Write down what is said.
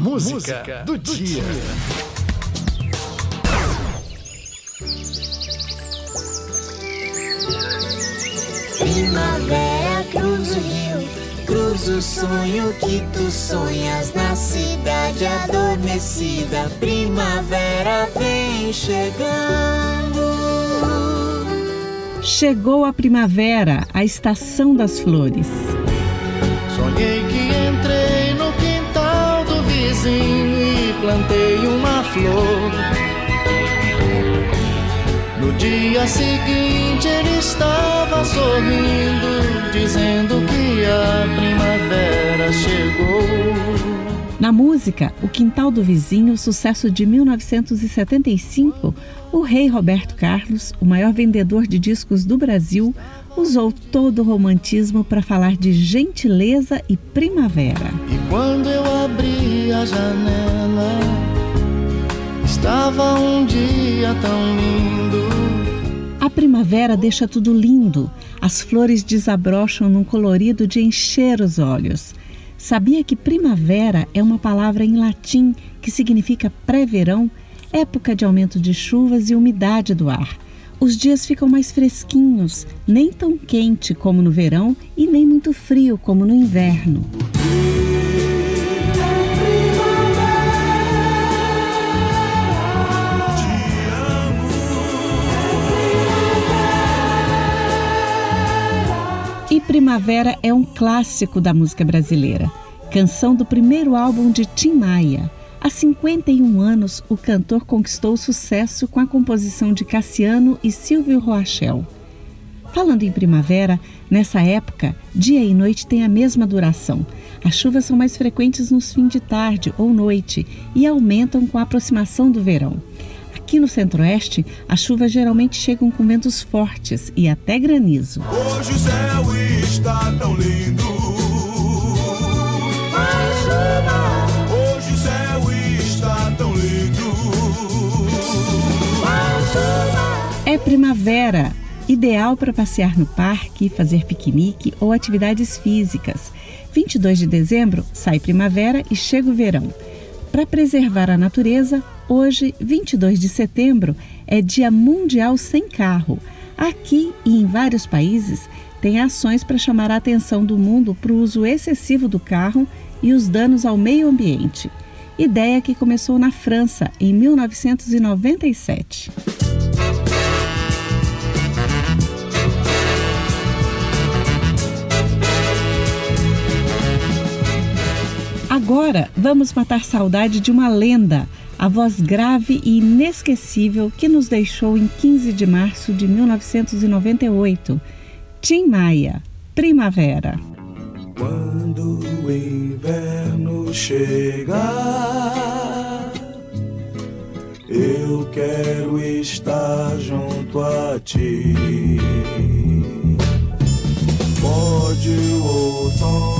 Música do dia. Primavera cruza o rio, cruza o sonho que tu sonhas na cidade adormecida. Primavera vem chegando. Chegou a primavera, a estação das flores. Sonhei que entrei do vizinho e plantei uma flor. No dia seguinte ele estava sorrindo, dizendo que a primavera chegou. Na música O Quintal do Vizinho, sucesso de 1975, o rei Roberto Carlos, o maior vendedor de discos do Brasil, usou todo o romantismo para falar de gentileza e primavera. E quando eu abri a janela, estava um dia tão lindo. A primavera deixa tudo lindo. As flores desabrocham num colorido de encher os olhos. Sabia que primavera é uma palavra em latim que significa pré-verão, época de aumento de chuvas e umidade do ar. Os dias ficam mais fresquinhos, nem tão quente como no verão e nem muito frio como no inverno. Primavera é um clássico da música brasileira, canção do primeiro álbum de Tim Maia. Há 51 anos, o cantor conquistou sucesso com a composição de Cassiano e Silvio Roachel. Falando em primavera, nessa época, dia e noite têm a mesma duração. As chuvas são mais frequentes nos fins de tarde ou noite e aumentam com a aproximação do verão. Aqui no Centro-Oeste, as chuvas geralmente chegam com ventos fortes e até granizo. Hoje o céu está tão lindo. Hoje o céu está tão lindo. É primavera, ideal para passear no parque, fazer piquenique ou atividades físicas. 22 de dezembro sai primavera e chega o verão. Para preservar a natureza, hoje, 22 de setembro, é Dia Mundial Sem Carro. Aqui e em vários países, tem ações para chamar a atenção do mundo para o uso excessivo do carro e os danos ao meio ambiente. Ideia que começou na França em 1997. Agora vamos matar saudade de uma lenda, a voz grave e inesquecível que nos deixou em 15 de março de 1998. Tim Maia, Primavera. Quando o inverno chegar, eu quero estar junto a ti. Pode o outono